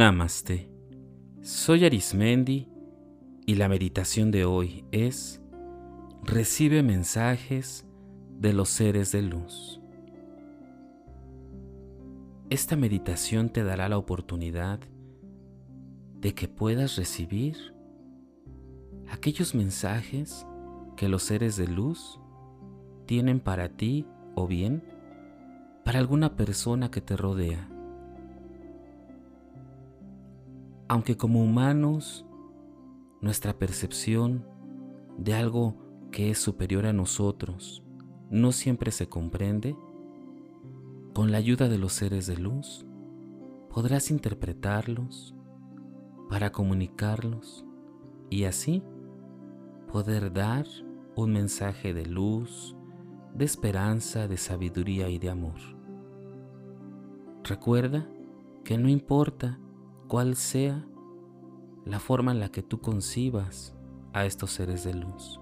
Namaste. Soy Arismendi y la meditación de hoy es Recibe mensajes de los seres de luz. Esta meditación te dará la oportunidad de que puedas recibir aquellos mensajes que los seres de luz tienen para ti o bien para alguna persona que te rodea. Aunque como humanos nuestra percepción de algo que es superior a nosotros no siempre se comprende, con la ayuda de los seres de luz podrás interpretarlos para comunicarlos y así poder dar un mensaje de luz, de esperanza, de sabiduría y de amor. Recuerda que no importa cuál sea la forma en la que tú concibas a estos seres de luz.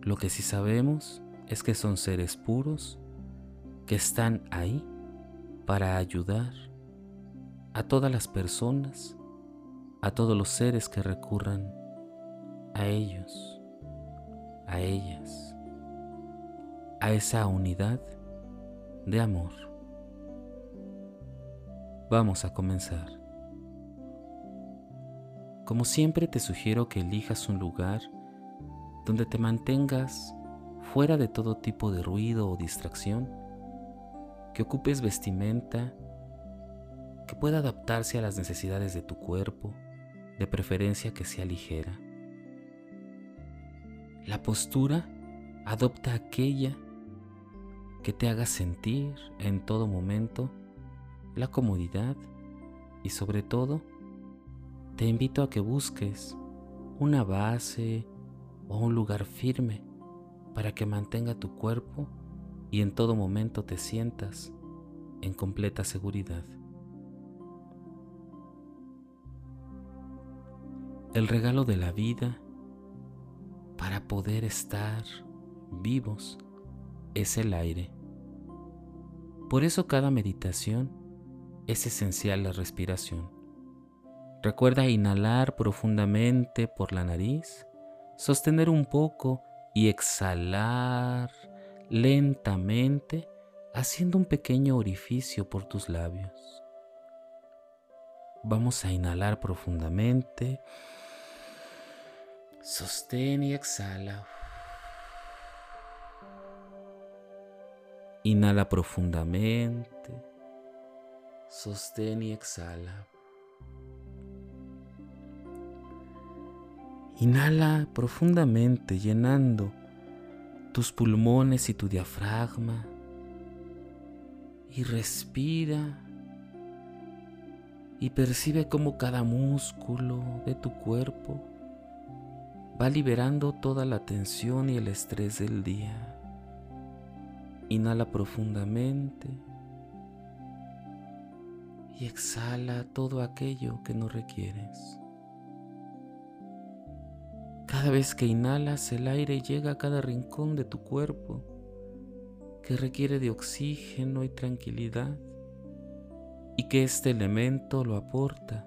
Lo que sí sabemos es que son seres puros que están ahí para ayudar a todas las personas, a todos los seres que recurran a ellos, a ellas, a esa unidad de amor. Vamos a comenzar. Como siempre te sugiero que elijas un lugar donde te mantengas fuera de todo tipo de ruido o distracción, que ocupes vestimenta que pueda adaptarse a las necesidades de tu cuerpo, de preferencia que sea ligera. La postura adopta aquella que te haga sentir en todo momento la comodidad y sobre todo te invito a que busques una base o un lugar firme para que mantenga tu cuerpo y en todo momento te sientas en completa seguridad. El regalo de la vida para poder estar vivos es el aire. Por eso cada meditación es esencial la respiración. Recuerda inhalar profundamente por la nariz, sostener un poco y exhalar lentamente haciendo un pequeño orificio por tus labios. Vamos a inhalar profundamente Sostén y exhala. Inhala profundamente. Sostén y exhala. Inhala profundamente llenando tus pulmones y tu diafragma. Y respira. Y percibe cómo cada músculo de tu cuerpo va liberando toda la tensión y el estrés del día. Inhala profundamente y exhala todo aquello que no requieres. Cada vez que inhalas el aire llega a cada rincón de tu cuerpo que requiere de oxígeno y tranquilidad y que este elemento lo aporta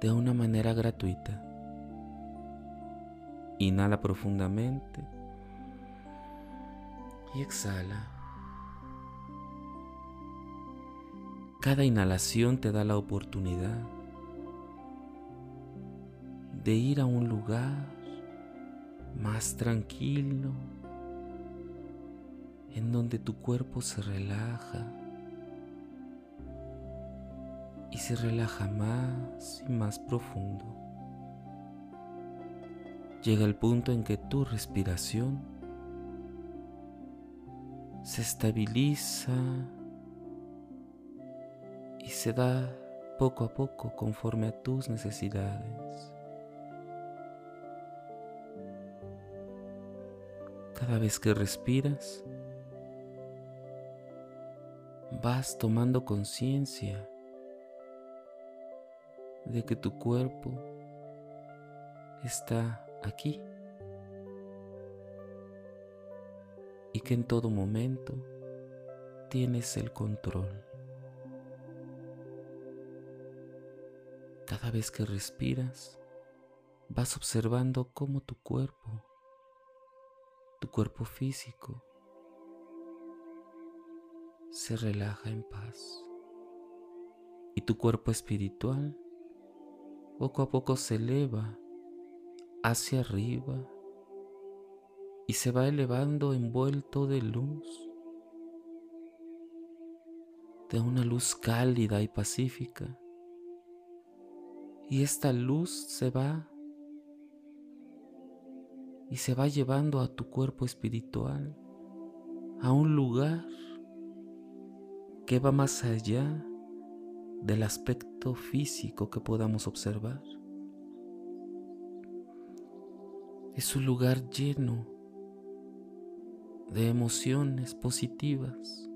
de una manera gratuita. Inhala profundamente y exhala. Cada inhalación te da la oportunidad de ir a un lugar más tranquilo, en donde tu cuerpo se relaja y se relaja más y más profundo. Llega el punto en que tu respiración se estabiliza y se da poco a poco conforme a tus necesidades. Cada vez que respiras, vas tomando conciencia de que tu cuerpo está aquí y que en todo momento tienes el control. Cada vez que respiras, vas observando cómo tu cuerpo, tu cuerpo físico, se relaja en paz. Y tu cuerpo espiritual poco a poco se eleva hacia arriba y se va elevando envuelto de luz, de una luz cálida y pacífica. Y esta luz se va y se va llevando a tu cuerpo espiritual a un lugar que va más allá del aspecto físico que podamos observar. Es un lugar lleno de emociones positivas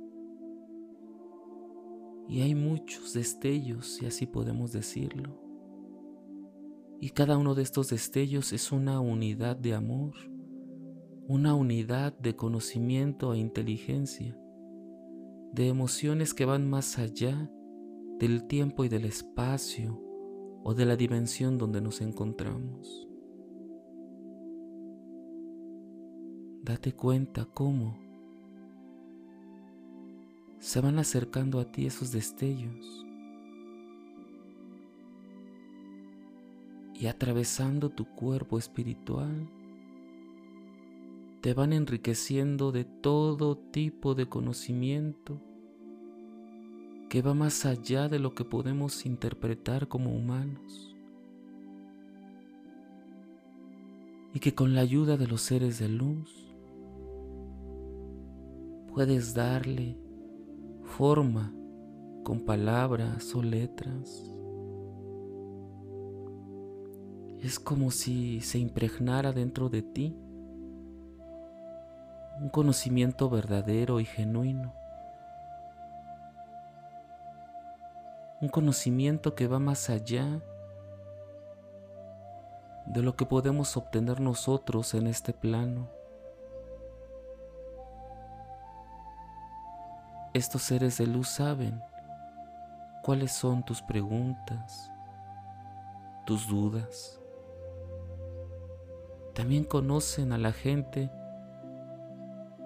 y hay muchos destellos, si así podemos decirlo. Y cada uno de estos destellos es una unidad de amor, una unidad de conocimiento e inteligencia de emociones que van más allá del tiempo y del espacio o de la dimensión donde nos encontramos. Date cuenta cómo se van acercando a ti esos destellos y atravesando tu cuerpo espiritual te van enriqueciendo de todo tipo de conocimiento que va más allá de lo que podemos interpretar como humanos. Y que con la ayuda de los seres de luz puedes darle forma con palabras o letras. Es como si se impregnara dentro de ti un conocimiento verdadero y genuino. Un conocimiento que va más allá de lo que podemos obtener nosotros en este plano. Estos seres de luz saben cuáles son tus preguntas, tus dudas. También conocen a la gente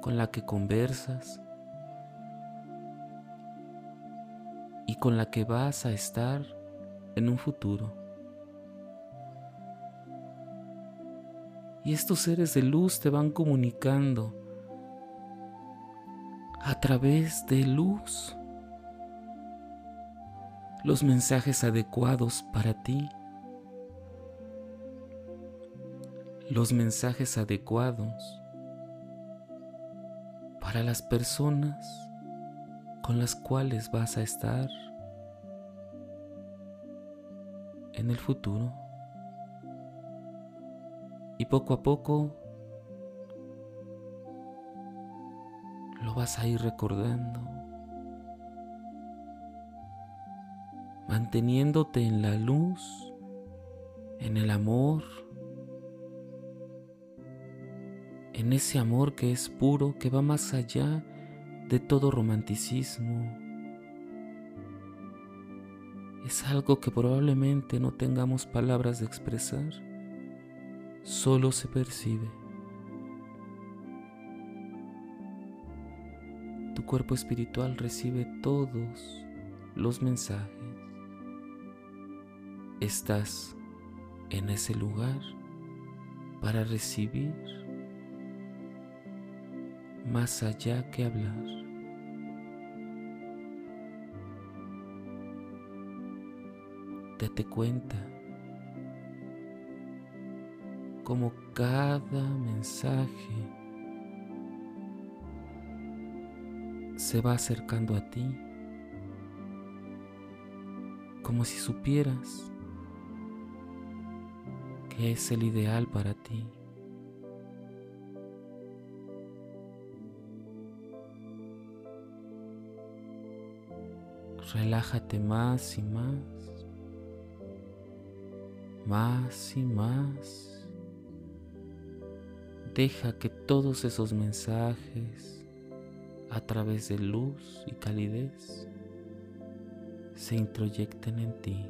con la que conversas y con la que vas a estar en un futuro. Y estos seres de luz te van comunicando a través de luz los mensajes adecuados para ti. Los mensajes adecuados para las personas con las cuales vas a estar en el futuro. Y poco a poco lo vas a ir recordando, manteniéndote en la luz, en el amor, en ese amor que es puro, que va más allá de todo romanticismo. Es algo que probablemente no tengamos palabras de expresar, solo se percibe. Tu cuerpo espiritual recibe todos los mensajes. Estás en ese lugar para recibir más allá que hablar. Date cuenta como cada mensaje se va acercando a ti, como si supieras que es el ideal para ti. Relájate más y más, más y más. Deja que todos esos mensajes a través de luz y calidez se introyecten en ti.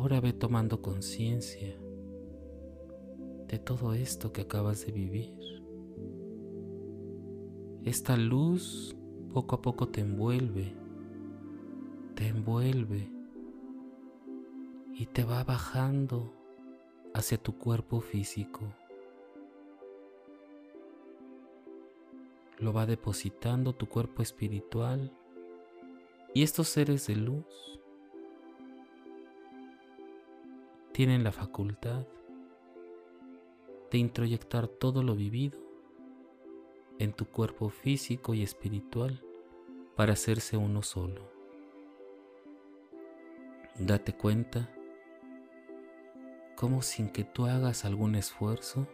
Ahora ve tomando conciencia de todo esto que acabas de vivir. Esta luz poco a poco te envuelve, te envuelve y te va bajando hacia tu cuerpo físico. Lo va depositando tu cuerpo espiritual y estos seres de luz tienen la facultad de introyectar todo lo vivido en tu cuerpo físico y espiritual para hacerse uno solo. Date cuenta cómo sin que tú hagas algún esfuerzo,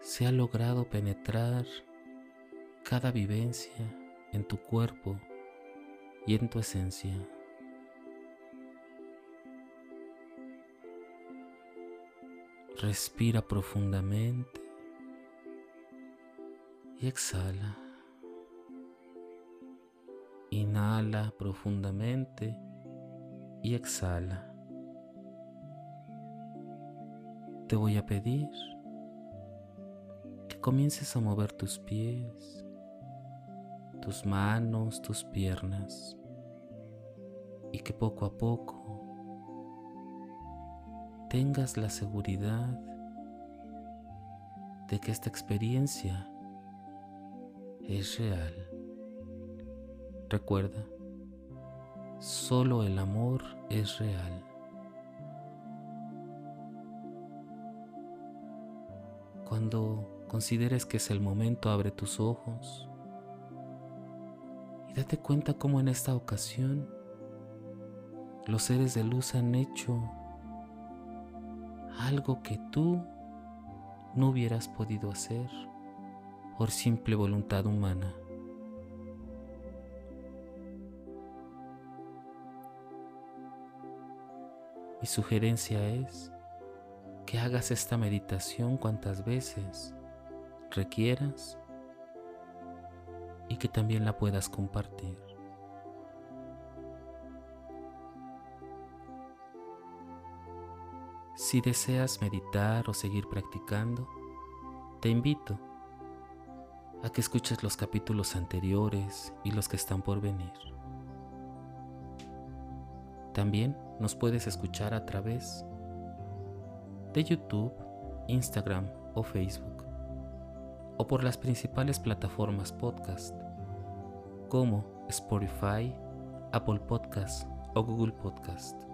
se ha logrado penetrar cada vivencia en tu cuerpo y en tu esencia. Respira profundamente y exhala. Inhala profundamente y exhala. Te voy a pedir que comiences a mover tus pies, tus manos, tus piernas y que poco a poco tengas la seguridad de que esta experiencia es real. Recuerda, solo el amor es real. Cuando consideres que es el momento, abre tus ojos y date cuenta cómo en esta ocasión los seres de luz han hecho algo que tú no hubieras podido hacer por simple voluntad humana. Mi sugerencia es que hagas esta meditación cuantas veces requieras y que también la puedas compartir. Si deseas meditar o seguir practicando, te invito a que escuches los capítulos anteriores y los que están por venir. También nos puedes escuchar a través de YouTube, Instagram o Facebook, o por las principales plataformas podcast como Spotify, Apple Podcast o Google Podcast.